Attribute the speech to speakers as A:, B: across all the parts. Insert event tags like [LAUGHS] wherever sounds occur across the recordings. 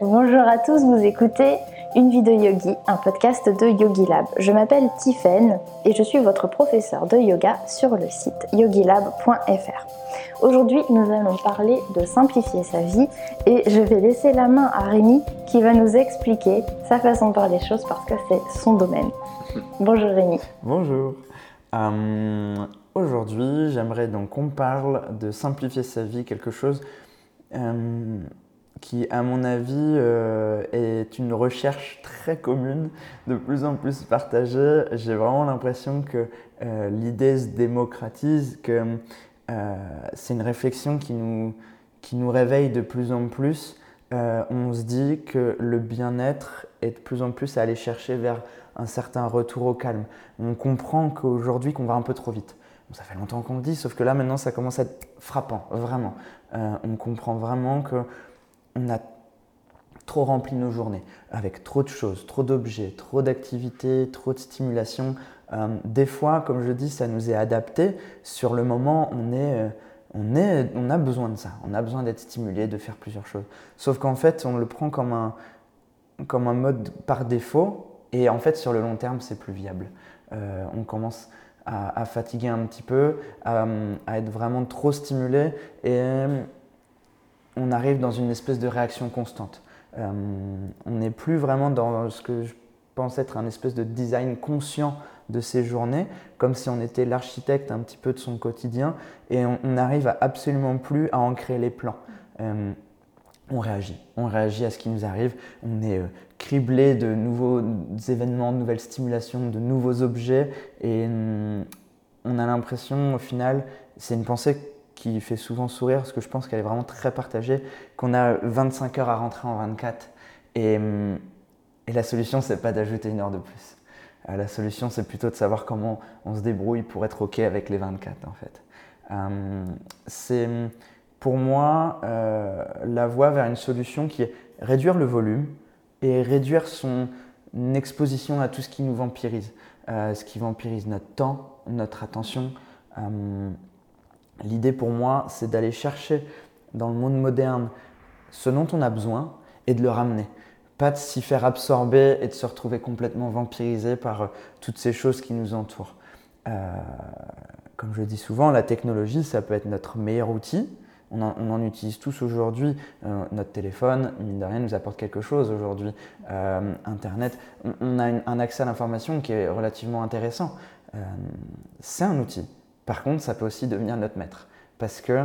A: Bonjour à tous, vous écoutez Une vie de yogi, un podcast de Yogi Lab. Je m'appelle Tiffen et je suis votre professeur de yoga sur le site yogilab.fr. Aujourd'hui, nous allons parler de simplifier sa vie et je vais laisser la main à Rémi qui va nous expliquer sa façon de voir les choses parce que c'est son domaine. [LAUGHS] Bonjour Rémi.
B: Bonjour. Euh, aujourd'hui, j'aimerais donc qu'on parle de simplifier sa vie, quelque chose euh, qui, à mon avis, euh, est une recherche très commune, de plus en plus partagée. J'ai vraiment l'impression que euh, l'idée se démocratise, que euh, c'est une réflexion qui nous, qui nous réveille de plus en plus. on se dit que le bien-être est de plus en plus à aller chercher vers un certain retour au calme. On comprend qu'aujourd'hui, qu'on va un peu trop vite. ça fait longtemps qu'on le dit, sauf que là, maintenant, ça commence à être frappant, vraiment. on comprend vraiment que on a trop rempli nos journées avec trop de choses, trop d'objets, trop d'activités, trop de stimulation. Euh, des fois, comme je dis, ça nous est adapté. Sur le moment, on, est, euh, on, est, on a besoin de ça. On a besoin d'être stimulé, de faire plusieurs choses. Sauf qu'en fait, on le prend comme un, mode par défaut. Et en fait, sur le long terme, c'est plus viable. Euh, on commence à, fatiguer un petit peu, à, à, être vraiment trop stimulé. On arrive dans une espèce de réaction constante. Euh, on n'est plus vraiment dans ce que je pense être un espèce de design conscient de ses journées, comme si on était l'architecte un petit peu de son quotidien, et on n'arrive absolument plus à en créer les plans. Euh, on réagit, on réagit à ce qui nous arrive, on est euh, criblé de nouveaux événements, de nouvelles stimulations, de nouveaux objets, et hum, on a l'impression au final, c'est une pensée qui fait souvent sourire parce que je pense qu'elle est vraiment très partagée, qu'on a 25 heures à rentrer en 24. Et, et la solution, c'est pas d'ajouter une heure de plus. Euh, la solution, c'est plutôt de savoir comment on se débrouille pour être OK avec les 24, en fait. Euh, c'est pour moi euh, la voie vers une solution qui est réduire le volume et réduire son exposition à tout ce qui nous vampirise. ce qui vampirise notre temps, notre attention, L'idée pour moi, c'est d'aller chercher dans le monde moderne ce dont on a besoin et de le ramener. Pas de s'y faire absorber et de se retrouver complètement vampirisé par euh, toutes ces choses qui nous entourent. Euh, comme je dis souvent, la technologie, ça peut être notre meilleur outil. On en, utilise tous aujourd'hui. Euh, notre téléphone, mine de rien, nous apporte quelque chose aujourd'hui. Internet, on, a un accès à l'information qui est relativement intéressant. c'est un outil. Par contre, ça peut aussi devenir notre maître. Parce que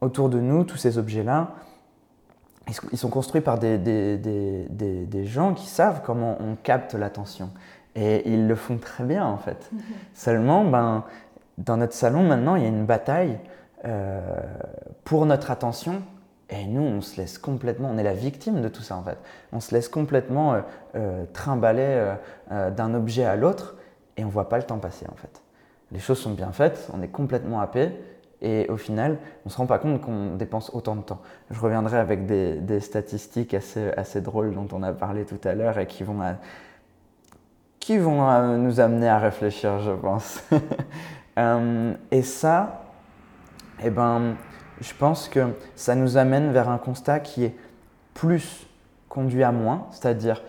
B: autour de nous, tous ces objets-là, ils sont construits par des, des, gens qui savent comment on capte l'attention. Et ils le font très bien, en fait. [LAUGHS] Seulement, ben, dans notre salon, maintenant, il y a une bataille euh, pour notre attention. Et nous, on se laisse complètement, on est la victime de tout ça, en fait. On se laisse complètement euh, euh, trimballer d'un objet à l'autre et on ne voit pas le temps passer, en fait les choses sont bien faites, on est complètement happé, et au final, on ne se rend pas compte qu'on dépense autant de temps. Je reviendrai avec des, statistiques assez, drôles dont on a parlé tout à l'heure et qui vont, qui vont nous amener à réfléchir, je pense. [LAUGHS] Euh, et ça, eh ben, je pense que ça nous amène vers un constat qui est plus conduit à moins, c'est-à-dire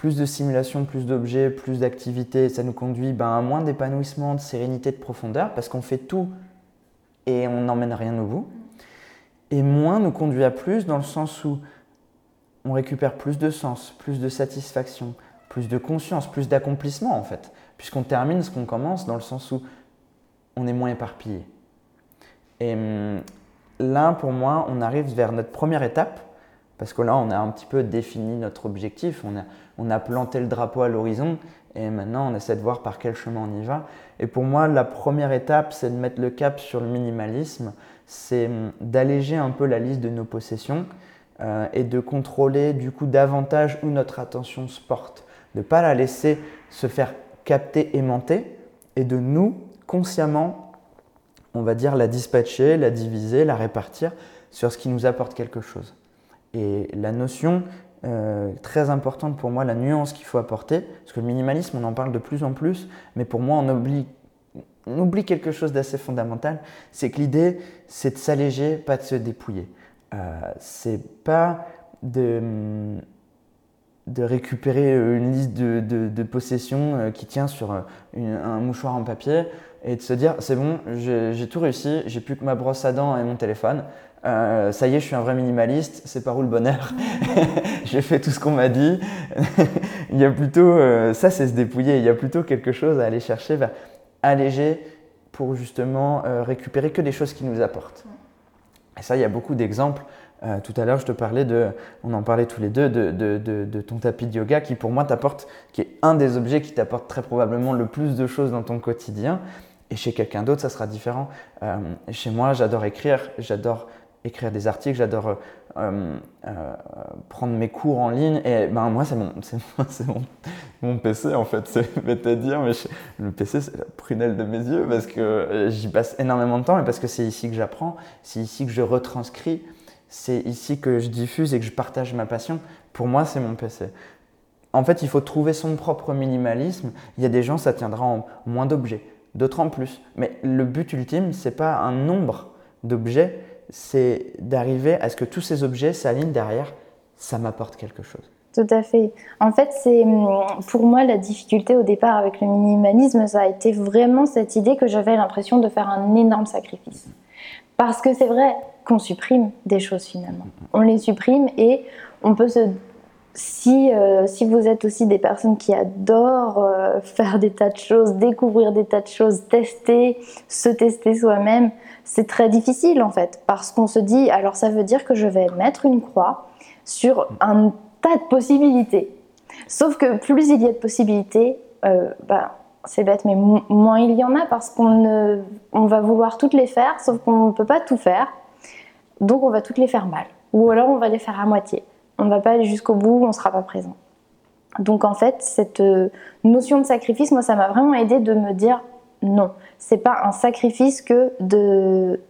B: plus de simulation, plus d'objets, plus d'activités, ça nous conduit ben, à moins d'épanouissement, de sérénité, de profondeur, parce qu'on fait tout et on n'emmène rien au bout. Et moins nous conduit à plus dans le sens où on récupère plus de sens, plus de satisfaction, plus de conscience, plus d'accomplissement en fait, puisqu'on termine ce qu'on commence dans le sens où on est moins éparpillé. Et hum, là, pour moi, on arrive vers notre première étape, parce que là, on a un petit peu défini notre objectif, on a, planté le drapeau à l'horizon et maintenant on essaie de voir par quel chemin on y va. Et pour moi, la première étape, c'est de mettre le cap sur le minimalisme, c'est hum, d'alléger un peu la liste de nos possessions euh, et de contrôler du coup davantage où notre attention se porte, de ne pas la laisser se faire capter, aimanter et de nous, consciemment, on va dire la dispatcher, la diviser, la répartir sur ce qui nous apporte quelque chose. Et la notion euh, très importante pour moi, la nuance qu'il faut apporter, parce que le minimalisme, on en parle de plus en plus, mais pour moi, on oublie, quelque chose d'assez fondamental, c'est que l'idée, c'est de s'alléger, pas de se dépouiller. Euh, c'est pas de, de récupérer une liste de, possessions qui tient sur un mouchoir en papier et de se dire c'est bon, j'ai tout réussi, j'ai plus que ma brosse à dents et mon téléphone. Euh, ça y est, je suis un vrai minimaliste, c'est par où le bonheur [LAUGHS] J'ai fait tout ce qu'on m'a dit. [LAUGHS] il y a plutôt, euh, ça c'est se dépouiller, il y a plutôt quelque chose à aller chercher vers alléger pour justement euh, récupérer que des choses qui nous apportent. Et ça, il y a beaucoup d'exemples. tout à l'heure, je te parlais de, on en parlait tous les deux, de, de, de ton tapis de yoga qui pour moi t'apporte, qui est un des objets qui t'apporte très probablement le plus de choses dans ton quotidien. Et chez quelqu'un d'autre, ça sera différent. chez moi, j'adore écrire, j'adore écrire des articles, j'adore euh, euh, euh, prendre mes cours en ligne. Et ben, moi, c'est mon, [LAUGHS] mon, mon, PC en fait. C'est [LAUGHS] à dire, mais le PC, c'est la prunelle de mes yeux parce que j'y passe énormément de temps et parce que c'est ici que j'apprends, c'est ici que je retranscris, c'est ici que je diffuse et que je partage ma passion. Pour moi, c'est mon PC. En fait, il faut trouver son propre minimalisme. Il y a des gens, ça tiendra en moins d'objets, d'autres en plus. Mais le but ultime, c'est pas un nombre d'objets, c'est d'arriver à ce que tous ces objets s'alignent derrière, ça m'apporte quelque chose.
A: Tout à fait. En fait, c'est hum, pour moi la difficulté au départ avec le minimalisme, ça a été vraiment cette idée que j'avais l'impression de faire un énorme sacrifice. Parce que c'est vrai qu'on supprime des choses finalement. On les supprime et on peut se si, euh, si vous êtes aussi des personnes qui adorent euh, faire des tas de choses, découvrir des tas de choses, tester, se tester soi-même, c'est très difficile en fait, parce qu'on se dit, alors ça veut dire que je vais mettre une croix sur un tas de possibilités. Sauf que plus il y a de possibilités, euh, bah, c'est bête, mais moins il y en a parce qu'on on va vouloir toutes les faire, sauf qu'on ne peut pas tout faire. Donc on va toutes les faire mal. Ou alors on va les faire à moitié. On ne va pas aller jusqu'au bout, on ne sera pas présent. Donc en fait, cette euh, notion de sacrifice, moi, ça m'a vraiment aidé de me dire non, c'est pas un sacrifice que de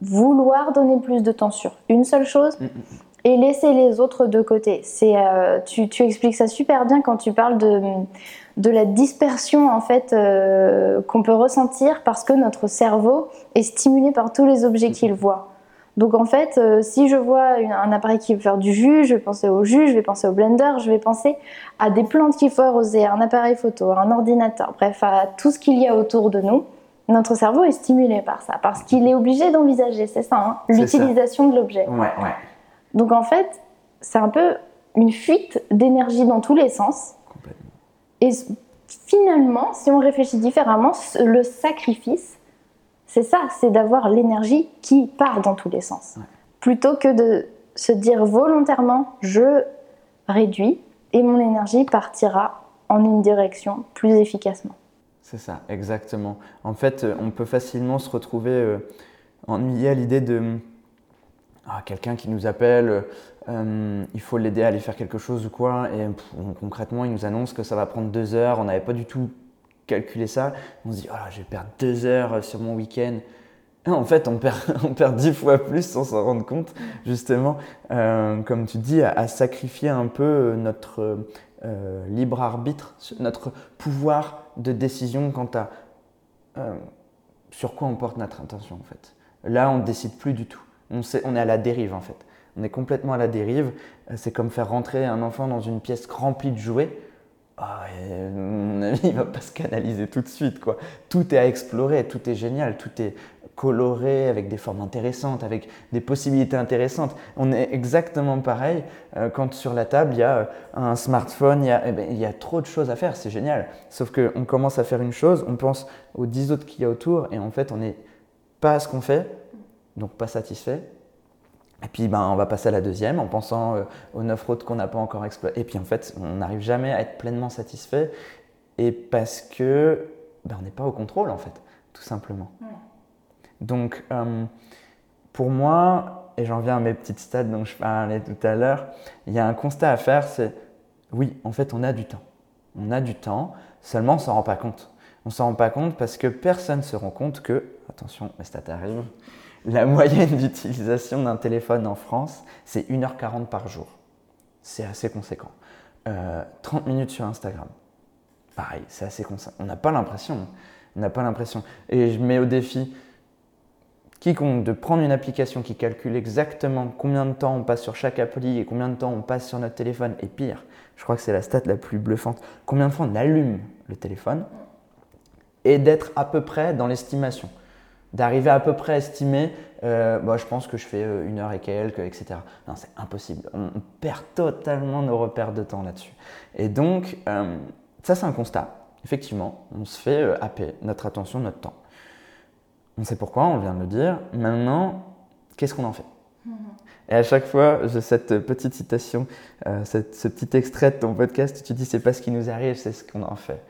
A: vouloir donner plus de temps sur une seule chose mm, mm, mm. et laisser les autres de côté. C'est, euh, tu, expliques ça super bien quand tu parles de, de la dispersion en fait euh, qu'on peut ressentir parce que notre cerveau est stimulé par tous les objets qu'il voit. Donc en fait, euh, si je vois un appareil qui veut faire du jus, je vais penser au jus, je vais penser au blender, je vais penser à des plantes qu'il faut arroser, à un appareil photo, à un ordinateur, bref, à tout ce qu'il y a autour de nous. Notre cerveau est stimulé par ça, parce qu'il est obligé d'envisager, c'est ça, hein, l'utilisation de l'objet. Donc en fait, c'est un peu une fuite d'énergie dans tous les sens. Et finalement, si on réfléchit différemment, le sacrifice, c'est ça, c'est d'avoir l'énergie qui part dans tous les sens. Plutôt que de se dire volontairement, je réduis et mon énergie partira en une direction plus efficacement.
B: C'est ça, exactement. En fait, euh, on peut facilement se retrouver euh, ennuyé à l'idée de ah, quelqu'un qui nous appelle, euh, il faut l'aider à aller faire quelque chose ou quoi, et concrètement, il nous annonce que ça va prendre deux heures, on n'avait pas du tout calculer ça, on se dit, oh je vais perdre deux heures sur mon week-end. En fait, on perd, [LAUGHS] on dix fois plus sans s'en rendre compte, justement, euh, comme tu dis, à, sacrifier un peu notre euh, libre arbitre, notre pouvoir de décision quant à euh, sur quoi on porte notre intention, en fait. Là, on ne décide plus du tout. On, sait, on est à la dérive, en fait. On est complètement à la dérive. C'est comme faire rentrer un enfant dans une pièce remplie de jouets ah, mon avis, il va pas se canaliser tout de suite. Quoi. Tout est à explorer, tout est génial, tout est coloré avec des formes intéressantes, avec des possibilités intéressantes. On est exactement pareil euh, quand sur la table il y a euh, un smartphone, il y, a, eh ben, il y a trop de choses à faire, c'est génial. Sauf qu'on commence à faire une chose, on pense aux dix autres qu'il y a autour et en fait on n'est pas à ce qu'on fait, donc pas satisfait. Et puis ben, on va passer à la deuxième en pensant euh, aux neuf routes qu'on n'a pas encore exploitées. Et puis en fait, on n'arrive jamais à être pleinement satisfait. Et parce que ben, on n'est pas au contrôle en fait, tout simplement. Donc euh, pour moi, et j'en viens à mes petites stades dont je parlais tout à l'heure, il y a un constat à faire, c'est oui, en fait on a du temps. On a du temps, seulement on ne s'en rend pas compte. On ne s'en rend pas compte parce que personne ne se rend compte que, attention, mes stats arrivent, la moyenne d'utilisation d'un téléphone en France, c'est 1h40 par jour. C'est assez conséquent. 30 euh, minutes sur Instagram. Pareil, c'est assez conséquent. On n'a pas l'impression. On n'a pas l'impression. Et je mets au défi Quiconque de prendre une application qui calcule exactement combien de temps on passe sur chaque appli et combien de temps on passe sur notre téléphone, et pire, je crois que c'est la stat la plus bluffante, combien de fois on allume le téléphone, et d'être à peu près dans l'estimation. D'arriver à peu près à estimer, euh, bah, je pense que je fais euh, une heure et quelques, etc. Non, c'est impossible. On, perd totalement nos repères de temps là-dessus. Et donc, euh, ça c'est un constat. Effectivement, on se fait happer notre attention, notre temps. On sait pourquoi, on vient de le dire. Maintenant, qu'est-ce qu'on en fait? Et à chaque fois, j'ai cette petite citation, euh, ce petit extrait de ton podcast tu dis c'est pas ce qui nous arrive, c'est ce qu'on en fait.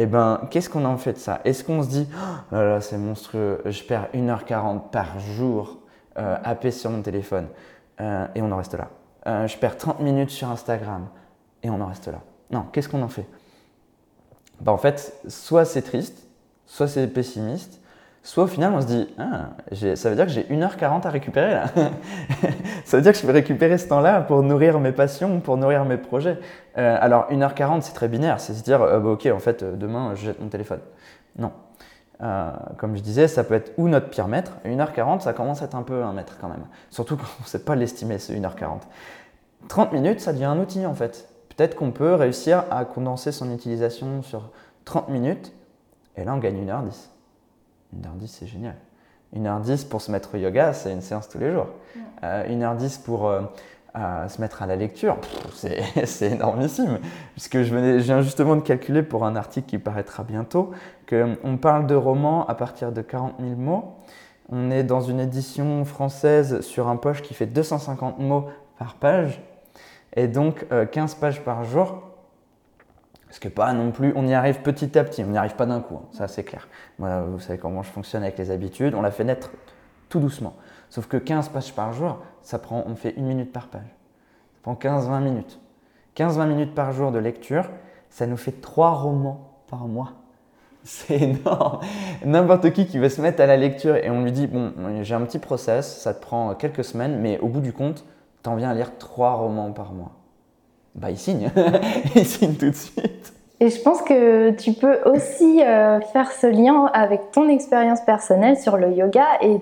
B: Eh ben, qu'est-ce qu'on en fait de ça? Est-ce qu'on se dit oh là là, c'est monstrueux, je perds 1h40 par jour euh, sur mon téléphone euh, et on en reste là. Euh, je perds 30 minutes sur Instagram et on en reste là. Non, qu'est-ce qu'on en fait? Ben, En fait, soit c'est triste, soit c'est pessimiste, Soit au final, on se dit, ah, ça veut dire que j'ai 1h40 à récupérer là. [LAUGHS] ça veut dire que je vais récupérer ce temps-là pour nourrir mes passions, pour nourrir mes projets. Euh, alors 1h40, c'est très binaire, c'est se dire, euh, bah, ok, en fait, euh, demain, je jette mon téléphone. Non. comme je disais, ça peut être ou notre pire maître. 1h40, ça commence à être un peu un maître quand même. Surtout quand on ne sait pas l'estimer, ce 1h40. 30 minutes, ça devient un outil en fait. Peut-être qu'on peut réussir à condenser son utilisation sur 30 minutes, et là, on gagne 1h10. 1h10, c'est génial. 1h10 pour se mettre au yoga, c'est une séance tous les jours. 1h10 euh, pour euh, se mettre à la lecture, [LAUGHS] c'est énormissime. Puisque je, venais, je viens justement de calculer pour un article qui paraîtra bientôt qu'on parle de romans à partir de 40 000 mots. On est dans une édition française sur un poche qui fait 250 mots par page. Et donc 15 euh, pages par jour, parce que pas non plus, on y arrive petit à petit, on n'y arrive pas d'un coup, hein, ça c'est clair. Moi, vous savez comment je fonctionne avec les habitudes, on la fait naître tout doucement. Sauf que 15 pages par jour, ça prend, on fait une minute par page. Ça prend 15-20 minutes. 15-20 minutes par jour de lecture, ça nous fait 3 romans par mois. [LAUGHS] C'est énorme. N'importe qui qui veut se mettre à la lecture et on lui dit, bon, j'ai un petit process, ça te prend quelques semaines, mais au bout du compte, t'en viens à lire 3 romans par mois bah, il signe. [LAUGHS] il signe tout de suite.
A: Et je pense que tu peux aussi euh, faire ce lien avec ton expérience personnelle sur le yoga et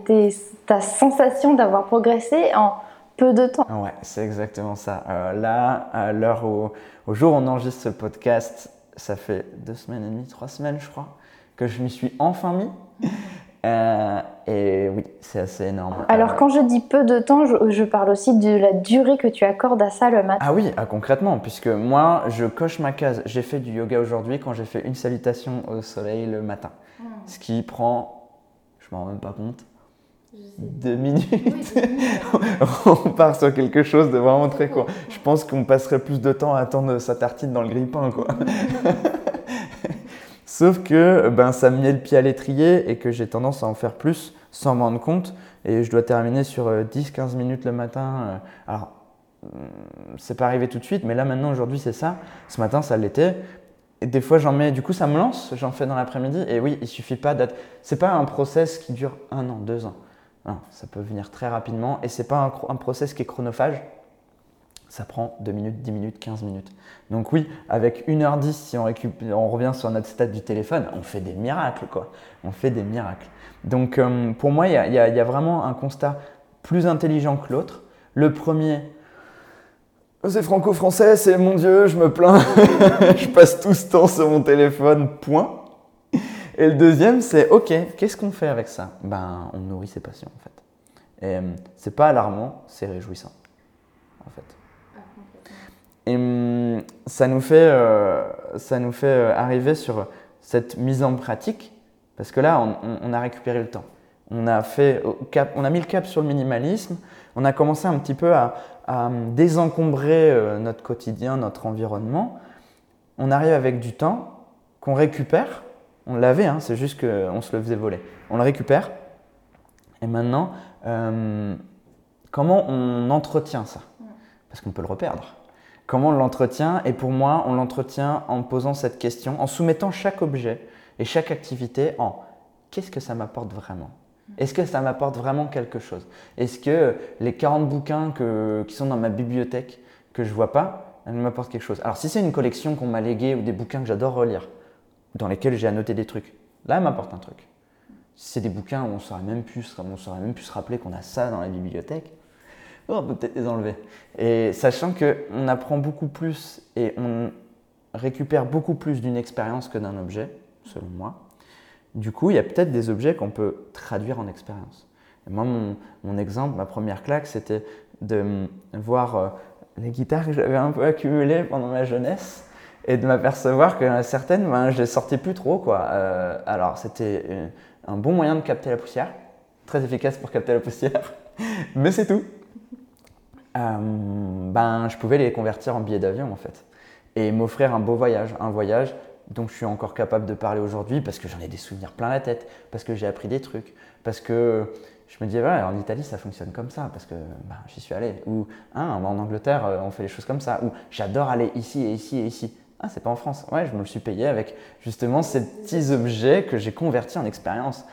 A: ta sensation d'avoir progressé en peu de temps.
B: Ouais, c'est exactement ça. Euh, là, à l'heure où, au jour où on enregistre ce podcast, ça fait deux semaines et demie, trois semaines, je crois, que je m'y suis enfin mis. Euh, et oui, c'est assez énorme.
A: Alors, euh, quand je dis peu de temps, je, parle aussi de la durée que tu accordes à ça le matin.
B: Ah oui, ah, concrètement, puisque moi, je coche ma case. J'ai fait du yoga aujourd'hui quand j'ai fait une salutation au soleil le matin. Hmm. Ce qui prend, je m'en rends même pas compte, deux minutes. [LAUGHS] on part sur quelque chose de vraiment très court. Je pense qu'on passerait plus de temps à attendre sa tartine dans le grille-pain, quoi. [LAUGHS] Sauf que ben, ça me met le pied à l'étrier et que j'ai tendance à en faire plus sans m'en rendre compte. Et je dois terminer sur 10-15 euh, minutes le matin. Euh. Alors, hmm, c'est pas arrivé tout de suite, mais là maintenant, aujourd'hui, c'est ça. Ce matin, ça l'était. Et des fois, j'en mets, du coup, ça me lance, j'en fais dans l'après-midi. Et oui, il suffit pas d'être. C'est pas un process qui dure un an, deux ans. Non, ça peut venir très rapidement. Et c'est pas un, un process qui est chronophage ça prend 2 minutes, 10 minutes, 15 minutes. Donc oui, avec 1h10, si on, on revient sur notre stade du téléphone, on fait des miracles, quoi. On fait des miracles. Donc euh, pour moi, il y, y, a vraiment un constat plus intelligent que l'autre. Le premier, c'est franco-français, c'est mon Dieu, je me plains, [LAUGHS] je passe tout ce temps sur mon téléphone, point. Et le deuxième, c'est ok, qu'est-ce qu'on fait avec ça? Ben, on nourrit ses passions en fait. Et euh, c'est pas alarmant, c'est réjouissant en fait. Et hum, ça nous fait, euh, ça nous fait euh, arriver sur cette mise en pratique, parce que là, on, a récupéré le temps. On a, fait, on a mis le cap sur le minimalisme, on a commencé un petit peu à, hum, désencombrer euh, notre quotidien, notre environnement. On arrive avec du temps qu'on récupère. On l'avait, hein, c'est juste qu'on se le faisait voler. On le récupère. Et maintenant, hum, comment on entretient ça? Parce qu'on peut le reperdre. Comment on l'entretient Et pour moi, on l'entretient en posant cette question, en soumettant chaque objet et chaque activité en qu'est-ce que ça m'apporte vraiment? Est-ce que ça m'apporte vraiment quelque chose? Est-ce que les 40 bouquins qui sont dans ma bibliothèque que je vois pas, elles m'apportent quelque chose? Alors si c'est une collection qu'on m'a léguée ou des bouquins que j'adore relire, dans lesquels j'ai annoté des trucs, là, elles m'apportent un truc. c'est des bouquins où on saurait même on saurait même plus se rappeler qu'on a ça dans la bibliothèque, oh, on peut peut-être les enlever. Et sachant qu'on apprend beaucoup plus et on récupère beaucoup plus d'une expérience que d'un objet, selon moi, du coup, il y a peut-être des objets qu'on peut traduire en expérience. moi, mon, exemple, ma première claque, c'était de voir euh, les guitares que j'avais un peu accumulées pendant ma jeunesse et de m'apercevoir que certaines, ben, je les sortais plus trop. Quoi. Euh, alors, c'était un bon moyen de capter la poussière, très efficace pour capter la poussière, [LAUGHS] mais c'est tout. Euh, ben, je pouvais les convertir en billets d'avion en fait et m'offrir un beau voyage, un voyage dont je suis encore capable de parler aujourd'hui parce que j'en ai des souvenirs plein la tête, parce que j'ai appris des trucs, parce que je me disais, en Italie, ça fonctionne comme ça, parce que bah, j'y suis allé. Ou hein, en Angleterre, euh, on fait les choses comme ça. Ou j'adore aller ici et ici et ici. Ah, c'est pas en France. Ouais, je me le suis payé avec justement ces petits objets que j'ai convertis en expérience.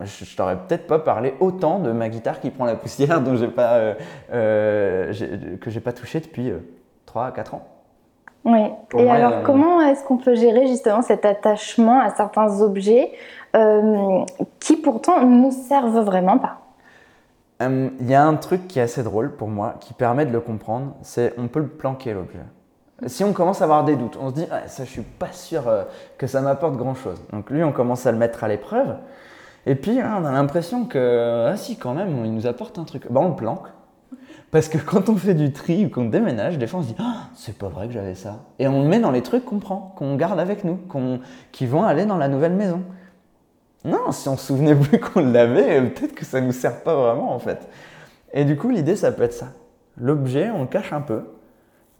B: Je, je t'aurais peut-être pas parlé autant de ma guitare qui prend la poussière dont j'ai pas, euh, euh, que j'ai pas touché depuis 3 à 4 ans.
A: Oui. et alors, comment est-ce qu'on peut gérer justement cet attachement à certains objets euh, qui pourtant ne nous servent vraiment pas?
B: Euh, Il y a un truc qui est assez drôle pour moi, qui permet de le comprendre, c'est on peut le planquer l'objet. Si on commence à avoir des doutes, on se dit ah, ça je suis pas sûr euh, que ça m'apporte grand chose. Donc lui on commence à le mettre à l'épreuve. Et puis hein, on a l'impression que ah si quand même il nous apporte un truc. Bah, on le planque. Parce que quand on fait du tri ou qu'on déménage, des fois on se dit ah, c'est pas vrai que j'avais ça. Et on le met dans les trucs qu'on prend, qu'on garde avec nous, qui vont aller dans la nouvelle maison. Non, si on se souvenait plus [LAUGHS] qu'on l'avait, peut-être que ça nous sert pas vraiment en fait. Et du coup, l'idée ça peut être ça. L'objet, on le cache un peu.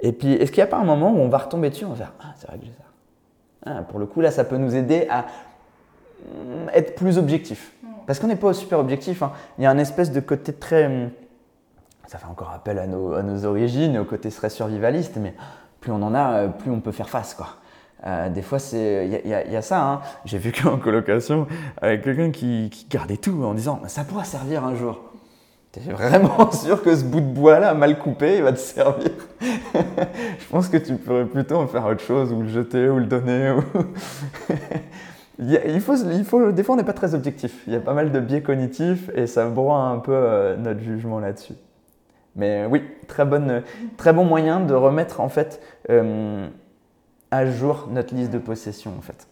B: Et puis, est-ce qu'il n'y a pas un moment où on va retomber dessus, on va faire ah c'est vrai que j'ai ça. Ah, pour le coup, là, ça peut nous aider à être plus objectif. Parce qu'on n'est pas super objectif. Hein. Il y a un espèce de côté très mm, ça fait encore appel à nos, à nos origines, au côté très survivaliste, mais plus on en a, euh, plus on peut faire face. Quoi. Euh, des fois, il y, y, a ça. Hein. J'ai vécu en colocation avec quelqu'un qui, qui, gardait tout en disant Ça pourra servir un jour. T'es vraiment [LAUGHS] sûr que ce bout de bois-là, mal coupé, il va te servir? [LAUGHS] Je pense que tu pourrais plutôt en faire autre chose, ou le jeter, ou le donner. Ou... [LAUGHS] il, faut, il faut, des fois, on n'est pas très objectif. Il y a pas mal de biais cognitifs et ça broie un peu euh, notre jugement là-dessus. Mais oui, très, bonne, très bon moyen de remettre en fait euh, à jour notre liste de possessions en fait.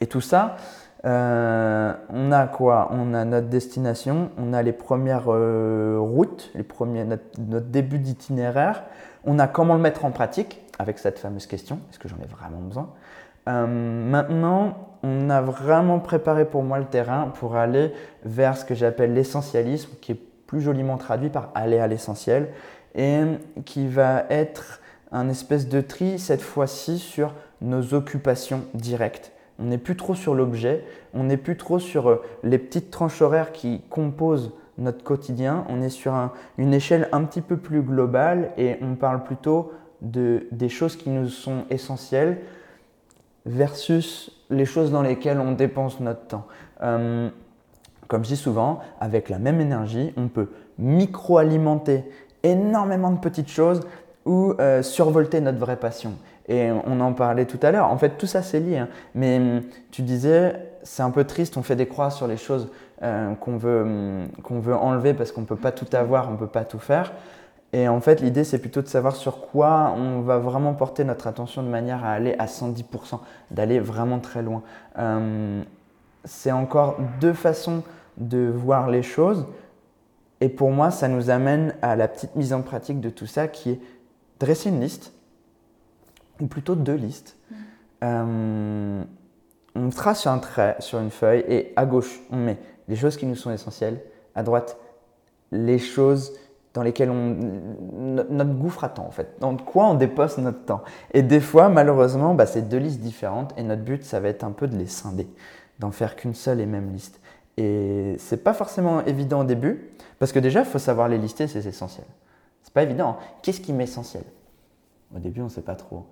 B: Et tout ça, euh, on a quoi? On a notre destination, on a les premières routes, les premiers, notre, notre début d'itinéraire, on a comment le mettre en pratique avec cette fameuse question, est-ce que j'en ai vraiment besoin? Maintenant, on a vraiment préparé pour moi le terrain pour aller vers ce que j'appelle l'essentialisme, qui est plus joliment traduit par aller à l'essentiel, et qui va être un espèce de tri cette fois-ci sur nos occupations directes. On n'est plus trop sur l'objet, on n'est plus trop sur euh, les petites tranches horaires qui composent notre quotidien, on est sur une échelle un petit peu plus globale et on parle plutôt de, des choses qui nous sont essentielles versus les choses dans lesquelles on dépense notre temps. Euh, comme je dis souvent, avec la même énergie, on peut micro-alimenter énormément de petites choses ou euh, survolter notre vraie passion. Et on en parlait tout à l'heure. En fait, tout ça, c'est lié. Hein. Mais hum, tu disais, c'est un peu triste, on fait des croix sur les choses euh, qu'on veut, hum, qu'on veut enlever parce qu'on ne peut pas tout avoir, on ne peut pas tout faire. Et en fait, l'idée, c'est plutôt de savoir sur quoi on va vraiment porter notre attention de manière à aller à 110%, d'aller vraiment très loin. Hum, c'est encore deux façons de voir les choses. Et pour moi, ça nous amène à la petite mise en pratique de tout ça qui est dresser une liste, ou plutôt deux listes. Mm. Euh, on trace un trait sur une feuille et à gauche, on met les choses qui nous sont essentielles, à droite, les choses dans lesquelles on, notre gouffre attend en fait, dans quoi on dépose notre temps. Et des fois, malheureusement, bah, c'est deux listes différentes et notre but, ça va être un peu de les scinder d'en faire qu'une seule et même liste. Et c'est pas forcément évident au début, parce que déjà, il faut savoir les lister, c'est essentiel. C'est pas évident. Qu'est-ce qui m'est essentiel Au début, on sait pas trop.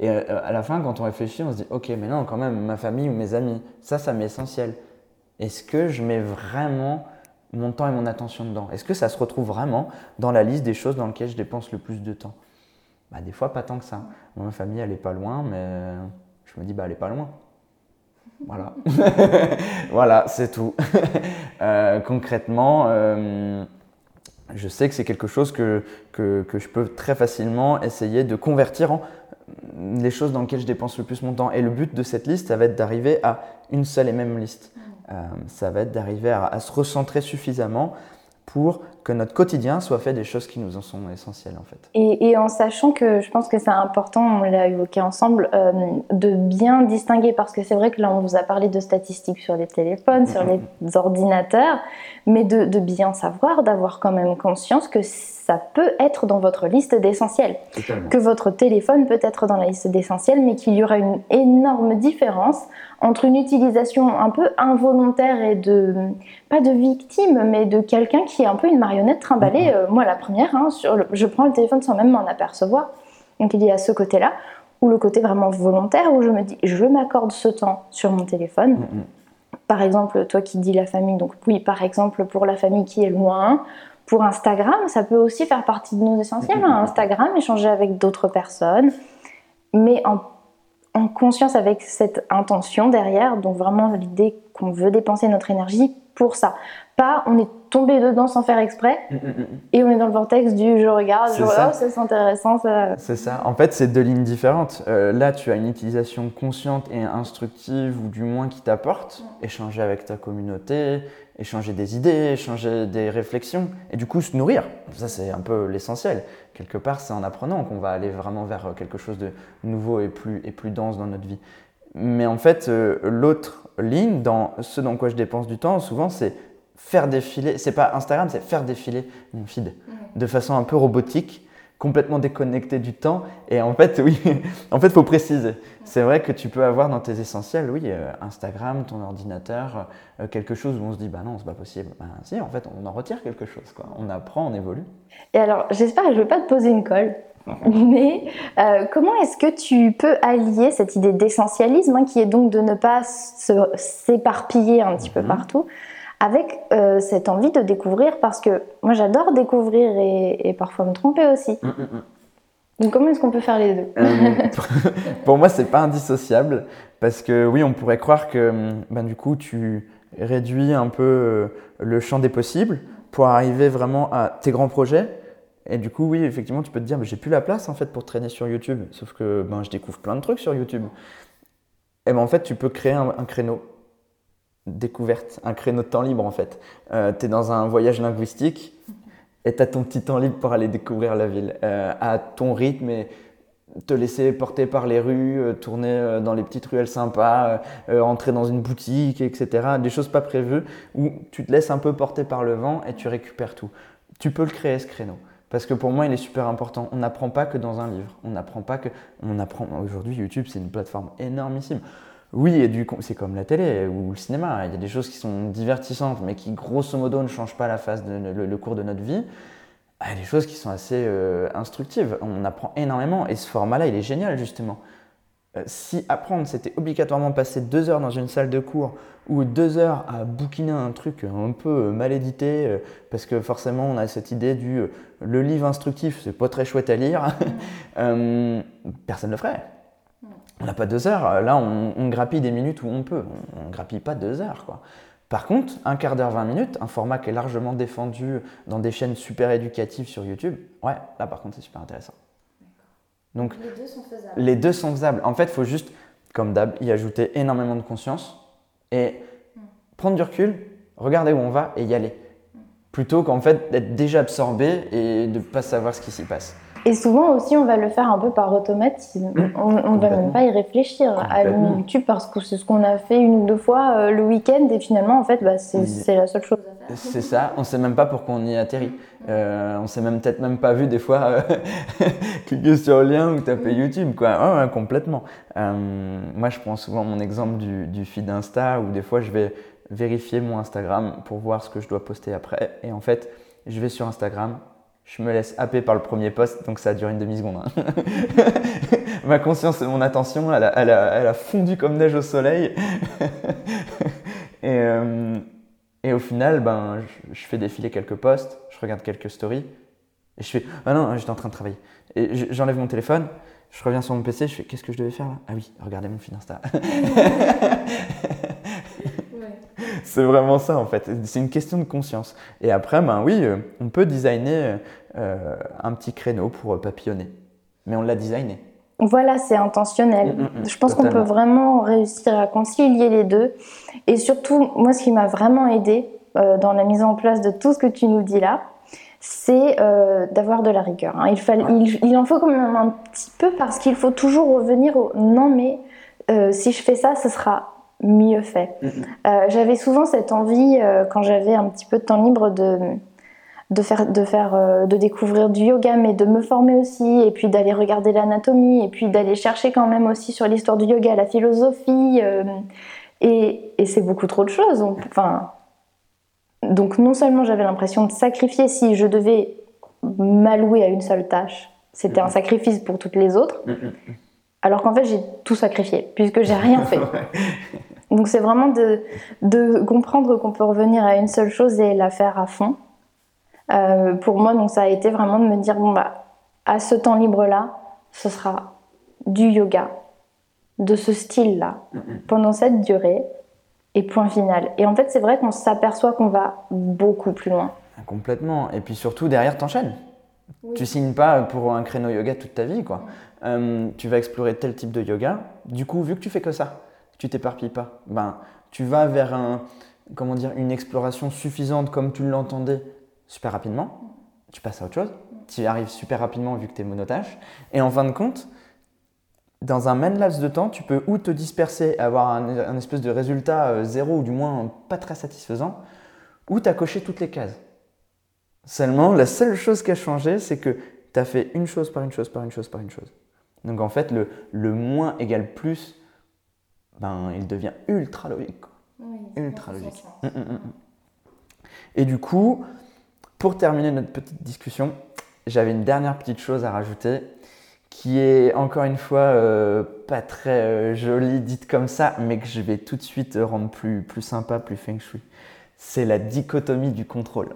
B: Et euh, à la fin, quand on réfléchit, on se dit Ok, mais non, quand même, ma famille ou mes amis, ça, ça m'est essentiel. Est-ce que je mets vraiment mon temps et mon attention dedans Est-ce que ça se retrouve vraiment dans la liste des choses dans lesquelles je dépense le plus de temps? Bah, Des fois, pas tant que ça. ma famille, elle est pas loin, mais je me dis bah, Elle est pas loin. Voilà, [LAUGHS] voilà, c'est tout. [LAUGHS] Euh, concrètement, euh, je sais que c'est quelque chose que, que, que, je peux très facilement essayer de convertir en les choses dans lesquelles je dépense le plus mon temps. Et le but de cette liste, ça va être d'arriver à une seule et même liste. Mmh. ça va être d'arriver à, se recentrer suffisamment pour que notre quotidien soit fait des choses qui nous en sont essentielles en fait.
A: Et, en sachant que je pense que c'est important, on l'a évoqué ensemble, euh, de bien distinguer parce que c'est vrai que là on vous a parlé de statistiques sur les téléphones, sur les ordinateurs, mais de, de bien savoir, d'avoir quand même conscience que ça peut être dans votre liste d'essentiels, que votre téléphone peut être dans la liste d'essentiels, mais qu'il y aura une énorme différence entre une utilisation un peu involontaire et de, pas de victime, mais de quelqu'un qui est un peu une marionnette trimballée. Euh, moi, la première, hein, sur je prends le téléphone sans même m'en apercevoir. Donc il y a ce côté-là, ou le côté vraiment volontaire, où je me dis, je m'accorde ce temps sur mon téléphone. Mm, mm. Par exemple, toi qui dis la famille, donc oui, par exemple, pour la famille qui est loin, pour Instagram, ça peut aussi faire partie de nos essentiels. Hein. Instagram, échanger avec d'autres personnes, mais en, conscience avec cette intention derrière, donc vraiment l'idée qu'on veut dépenser notre énergie pour ça. Pas on est tombé dedans sans faire exprès mm, mm, mm, et on est dans le vortex du je regarde, je oh, c'est intéressant. Ça...
B: C'est ça. En fait, c'est deux lignes différentes. Euh, là, tu as une utilisation consciente et instructive, ou du moins qui t'apporte, échanger avec ta communauté, échanger des idées, échanger des réflexions, et du coup se nourrir. Ça, c'est un peu l'essentiel. Quelque part, c'est en apprenant qu'on va aller vraiment vers quelque chose de nouveau et plus, et plus dense dans notre vie. Mais en fait, euh, l'autre ligne, dans ce dans quoi je dépense du temps, souvent, c'est faire défiler, c'est pas Instagram, c'est faire défiler mon feed de façon un peu robotique complètement déconnecté du temps. Et en fait, [LAUGHS] oui, en fait, faut préciser. C'est vrai que tu peux avoir dans tes essentiels, oui, euh, Instagram, ton ordinateur, euh, quelque chose où on se dit, bah non, c'est pas possible. Ben si, en fait, on en retire quelque chose, quoi. On apprend, on évolue.
A: Et alors, j'espère que je vais pas te poser une colle. [LAUGHS] Mais euh, comment est-ce que tu peux allier cette idée d'essentialisme, hein, qui est donc de ne pas s'éparpiller un petit peu mhm. partout, avec euh, cette envie de découvrir, parce que moi j'adore découvrir et, parfois me tromper aussi. Mm, mm, mm. Donc comment est-ce qu'on peut faire les deux? Euh, [LAUGHS]
B: Pour moi, c'est pas indissociable, parce que oui, on pourrait croire que ben, du coup, tu réduis un peu euh, le champ des possibles pour arriver vraiment à tes grands projets. Et du coup, oui, effectivement, tu peux te dire, mais j'ai plus la place en fait pour traîner sur YouTube, sauf que ben, je découvre plein de trucs sur YouTube. Et ben en fait, tu peux créer un créneau découverte, un créneau de temps libre en fait. Euh, tu es dans un voyage linguistique et tu as ton petit temps libre pour aller découvrir la ville euh, à ton rythme et te laisser porter par les rues, euh, tourner dans les petites ruelles sympas, entrer dans une boutique, etc. Des choses pas prévues où tu te laisses un peu porter par le vent et tu récupères tout. Tu peux le créer ce créneau. Parce que pour moi, il est super important. On n'apprend pas que dans un livre. On n'apprend pas que. On apprend. Aujourd'hui, YouTube, c'est une plateforme énormissime. Oui, c'est comme la télé ou le cinéma. Il y a des choses qui sont divertissantes, mais qui, grosso modo, ne changent pas la phase, de, le, cours de notre vie. Il y a des choses qui sont assez euh, instructives. On apprend énormément. Et ce format-là, il est génial, justement. Euh, si apprendre, c'était obligatoirement passer deux heures dans une salle de cours ou deux heures à bouquiner un truc un peu mal édité, euh, parce que forcément, on a cette idée du le livre instructif, c'est pas très chouette à lire, [LAUGHS] personne ne le ferait. On n'a pas deux heures. Là, on, grappille des minutes où on peut. On ne grappille pas deux heures. Quoi. Par contre, un quart d'heure, 20 minutes, un format qui est largement défendu dans des chaînes super éducatives sur YouTube, ouais, là par contre, c'est super intéressant.
A: Donc, les deux sont faisables.
B: Les deux sont faisables. En fait, il faut juste, comme d'hab, y ajouter énormément de conscience et hmm. prendre du recul, regarder où on va et y aller. Hmm. Plutôt qu'en fait d'être déjà absorbé et de ne pas savoir ce qui s'y passe.
A: Et souvent aussi, on va le faire un peu par automatisme. Mmh. On ne va même pas y réfléchir à YouTube parce que c'est ce qu'on a fait une ou deux fois euh, le week-end et finalement, en fait, bah, c'est la seule chose à faire.
B: C'est ça, on ne sait même pas pour qu'on y atterrit. Euh, on s'est même peut-être même pas vu des fois euh, [LAUGHS] cliquer sur le lien ou taper. YouTube, quoi. complètement. Euh, moi, je prends souvent mon exemple du, du feed Insta où des fois, je vais vérifier mon Instagram pour voir ce que je dois poster après. Et en fait, je vais sur Instagram, je me laisse happer par le premier poste, donc ça a duré une demi-seconde. Hein. [LAUGHS] Ma conscience et mon attention, elle a, fondu comme neige au soleil. Euh, et, au final, ben, je, fais défiler quelques posts, je regarde quelques stories, Et je fais Ah non, j'étais en train de travailler. Et j'enlève mon téléphone, je reviens sur mon PC, je fais Qu'est-ce que je devais faire là? Ah oui, regardez mon feed Insta. [LAUGHS] C'est vraiment ça en fait. C'est une question de conscience. Et après, ben oui, euh, on peut designer euh, un petit créneau pour papillonner. Mais on l'a designé.
A: Voilà, c'est intentionnel. Mm, mm, mm. je pense qu'on peut vraiment réussir à concilier les deux. Et surtout, moi, ce qui m'a vraiment aidé euh, dans la mise en place de tout ce que tu nous dis là, c'est euh, d'avoir de la rigueur. Hein. Il, il, en faut quand même un petit peu parce qu'il faut toujours revenir au non, mais euh, si je fais ça, ce sera mieux fait. j'avais souvent cette envie, quand j'avais un petit peu de temps libre, de de faire, de faire, euh, de découvrir du yoga, mais de me former aussi, et puis d'aller regarder l'anatomie, et puis d'aller chercher quand même aussi sur l'histoire du yoga, la philosophie, euh, et, et c'est beaucoup trop de choses. Enfin, donc non seulement j'avais l'impression de sacrifier si je devais m'allouer à une seule tâche, c'était un sacrifice pour toutes les autres, alors qu'en fait j'ai tout sacrifié, puisque j'ai rien fait. [LAUGHS] Donc c'est vraiment de, de comprendre qu'on peut revenir à une seule chose et la faire à fond. Euh, pour moi, donc ça a été vraiment de me dire bon bah à ce temps libre là, ce sera du yoga de ce style là pendant cette durée et point final. Et en fait, c'est vrai qu'on s'aperçoit qu'on va beaucoup plus loin.
B: Complètement. Et puis surtout derrière, t'enchaînes. Tu signes pas pour un créneau yoga toute ta vie, quoi. Euh, tu vas explorer tel type de yoga. Du coup, vu que tu fais que ça, tu t'éparpilles pas. Ben, tu vas vers un, comment dire, une exploration suffisante comme tu l'entendais super rapidement, tu passes à autre chose, tu y arrives super rapidement vu que tu es monotache, et en fin de compte, dans un même laps de temps, tu peux ou te disperser, avoir un, espèce de résultat euh, zéro ou du moins pas très satisfaisant, ou tu as coché toutes les cases. Seulement, la seule chose qui a changé, c'est que tu as fait une chose par une chose par une chose par une chose. Donc en fait, le, le moins égale plus, ben, il devient ultra logique. ultra logique. Hum, hum, hum, Et du coup, pour terminer notre petite discussion, j'avais une dernière petite chose à rajouter qui est encore une fois euh, pas très euh, jolie dite comme ça, mais que je vais tout de suite rendre plus, plus sympa, plus feng shui. C'est la dichotomie du contrôle.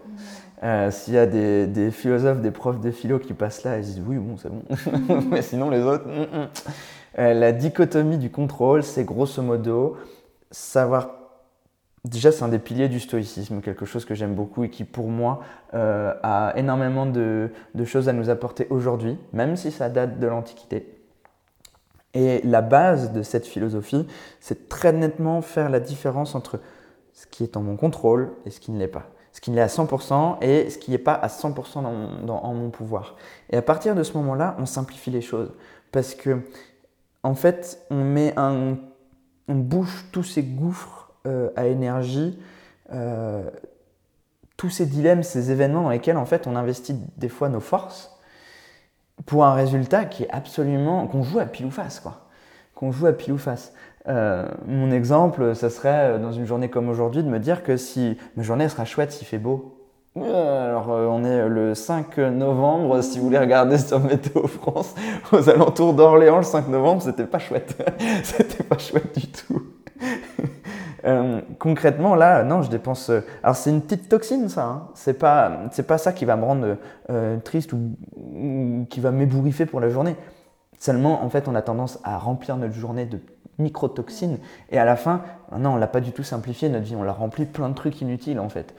B: Euh, s'il y a des, philosophes, des profs de philo qui passent là, ils disent oui, bon, c'est bon, [LAUGHS] mais sinon les autres. Mm, mm. La dichotomie du contrôle, c'est grosso modo savoir Déjà, c'est un des piliers du stoïcisme, quelque chose que j'aime beaucoup et qui, pour moi, euh, a énormément de, choses à nous apporter aujourd'hui, même si ça date de l'Antiquité. Et la base de cette philosophie, c'est très nettement faire la différence entre ce qui est en mon contrôle et ce qui ne l'est pas. Ce qui l'est à 100% et ce qui n'est pas à 100% dans, en mon pouvoir. Et à partir de ce moment-là, on simplifie les choses. Parce que, en fait, on met un, on bouche tous ces gouffres euh, à énergie euh, tous ces dilemmes, ces événements dans lesquels en fait on investit des fois nos forces pour un résultat qui est absolument qu'on joue à pile ou face quoi, qu'on joue à pile ou face. Euh, mon exemple, ça serait dans une journée comme aujourd'hui de me dire que si ma journée sera chouette s'il fait beau. Alors on est le 5 novembre, si vous voulez regarder sur Météo France, [LAUGHS] aux alentours d'Orléans le 5 novembre, c'était pas chouette. [LAUGHS] c'était pas chouette du tout. [LAUGHS] Euh, concrètement, là, non, je dépense. Euh, alors, c'est une petite toxine, ça. Hein. C'est pas, pas ça qui va me rendre euh, triste ou, qui va m'ébouriffer pour la journée. Seulement, en fait, on a tendance à remplir notre journée de microtoxines et à la fin, non, on l'a pas du tout simplifié notre vie. On l'a rempli plein de trucs inutiles, en fait.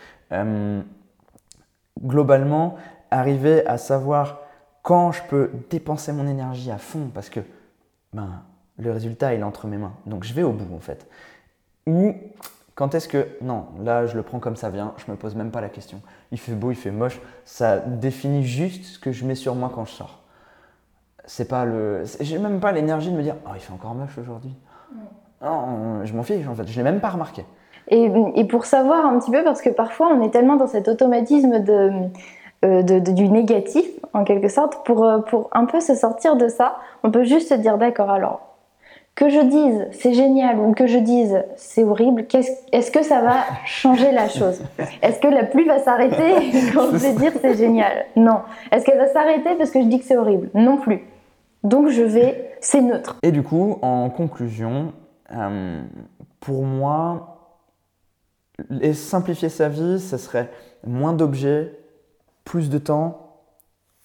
B: Globalement, arriver à savoir quand je peux dépenser mon énergie à fond parce que ben, le résultat il est entre mes mains. Donc je vais au bout en fait. Ou quand est-ce que, non, là je le prends comme ça vient, je me pose même pas la question. Il fait beau, il fait moche, ça définit juste ce que je mets sur moi quand je sors. C'est pas le. J'ai même pas l'énergie de me dire, oh, il fait encore moche aujourd'hui. Non, je m'en fiche en fait, je l'ai même pas remarqué.
A: Et, et, pour savoir un petit peu, parce que parfois on est tellement dans cet automatisme de, euh, de, du négatif, en quelque sorte, pour, euh, pour un peu se sortir de ça, on peut juste se dire, d'accord, alors que je dise c'est génial ou que je dise c'est horrible, est-ce que ça va changer la chose? Est-ce que la pluie va s'arrêter? [LAUGHS] Quand je vais dire c'est génial Non. Est-ce qu'elle va s'arrêter parce que je dis que c'est horrible? Non plus. Donc je vais, c'est neutre.
B: Et du coup, en conclusion, euh, pour moi, simplifier sa vie, ce serait moins d'objets, plus de temps,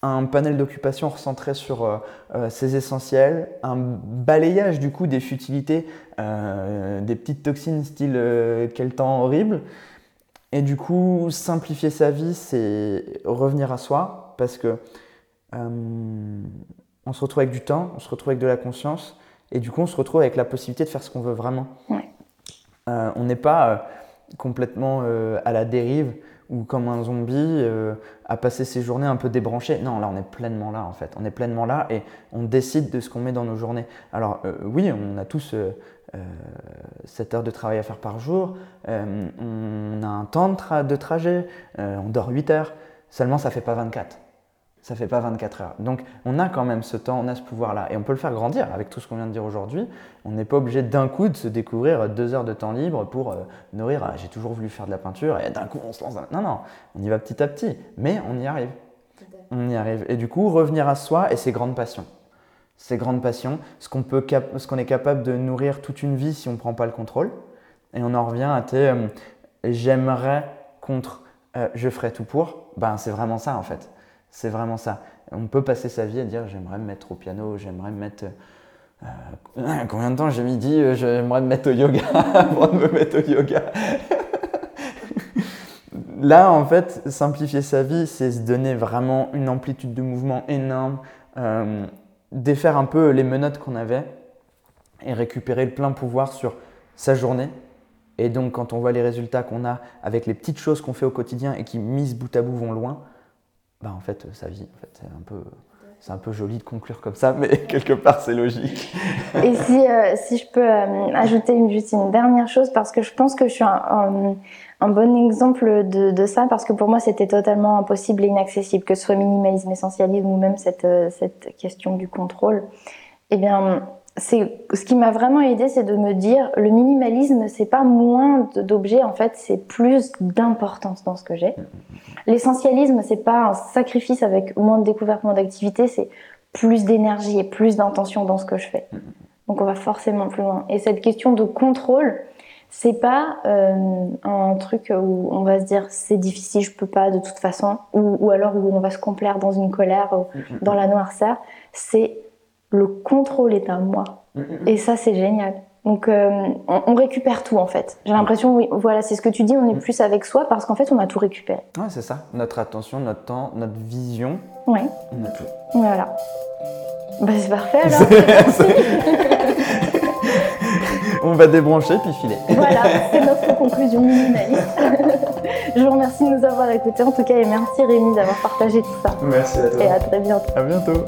B: un panel d'occupation recentré sur euh, euh, ses essentiels, un balayage du coup des futilités, euh, des petites toxines style quel temps horrible. Et du coup, simplifier sa vie, c'est revenir à soi, parce que on se retrouve avec du temps, on se retrouve avec de la conscience, et du coup, on se retrouve avec la possibilité de faire ce qu'on veut vraiment. on n'est pas complètement à la dérive ou comme un zombie euh, à passer ses journées un peu débranchées. Non, là on est pleinement là en fait. On est pleinement là et on décide de ce qu'on met dans nos journées. Alors euh, oui, on a tous euh, 7 heures de travail à faire par jour, on a un temps de, de trajet, on dort 8 heures, seulement ça fait pas 24 ça fait pas 24 heures. Donc on a quand même ce temps, on a ce pouvoir-là. Et on peut le faire grandir avec tout ce qu'on vient de dire aujourd'hui. On n'est pas obligé d'un coup de se découvrir deux heures de temps libre pour euh, nourrir. Ah, j'ai toujours voulu faire de la peinture et d'un coup on se lance. Dans... Non, non, on y va petit à petit. Mais on y arrive. On y arrive. Et du coup, revenir à soi et ses grandes passions. Ses grandes passions, ce qu'on est capable de nourrir toute une vie si on ne prend pas le contrôle. Et on en revient à tes euh, j'aimerais contre euh, je ferai tout pour. Ben, c'est vraiment ça en fait. C'est vraiment ça. On peut passer sa vie à dire j'aimerais me mettre au piano, j'aimerais me mettre. Euh, [CLEARS THROAT] combien de temps j'ai mis dit euh, j'aimerais me mettre au yoga [LAUGHS] avant de me mettre au yoga? [LAUGHS] Là, en fait, simplifier sa vie, c'est se donner vraiment une amplitude de mouvement énorme, euh, défaire un peu les menottes qu'on avait et récupérer le plein pouvoir sur sa journée. Et donc, quand on voit les résultats qu'on a avec les petites choses qu'on fait au quotidien et qui, mises bout à bout, vont loin, bah, en fait, sa vie, en fait, c'est un peu. C'est un peu joli de conclure comme ça, mais [LAUGHS] quelque part c'est logique.
A: Et si, euh, si je peux euh, ajouter une, juste une dernière chose, parce que je pense que je suis un, bon exemple de, de, ça, parce que pour moi c'était totalement impossible et inaccessible, que ce soit minimalisme, essentialisme ou même cette, euh, cette question du contrôle. Eh bien, c'est ce qui m'a vraiment aidé, c'est de me dire le minimalisme, c'est pas moins d'objets, en fait, c'est plus d'importance dans ce que j'ai. L'essentialisme, c'est pas un sacrifice avec moins de découverte, moins d'activité, c'est plus d'énergie et plus d'intention dans ce que je fais. Donc on va forcément plus loin. Et cette question de contrôle, c'est pas euh, un truc où on va se dire c'est difficile, je peux pas de toute façon, ou, ou alors où on va se complaire dans une colère, ou dans la noirceur. C'est le contrôle est à moi. Mm, mm, mm. Et ça, c'est génial. Donc, euh, on, récupère tout en fait. J'ai l'impression, oui, voilà, c'est ce que tu dis, on est plus avec soi parce qu'en fait, on a tout récupéré.
B: Ouais, c'est ça. Notre attention, notre temps, notre vision.
A: Oui.
B: On a tout.
A: Voilà. Bah, c'est parfait alors. [LAUGHS]
B: on va débrancher puis filer.
A: Voilà, c'est notre conclusion minimaliste. [LAUGHS] Je vous remercie de nous avoir écoutés en tout cas et merci Rémi d'avoir partagé tout ça.
B: Merci à toi.
A: Et à très bientôt.
B: À bientôt.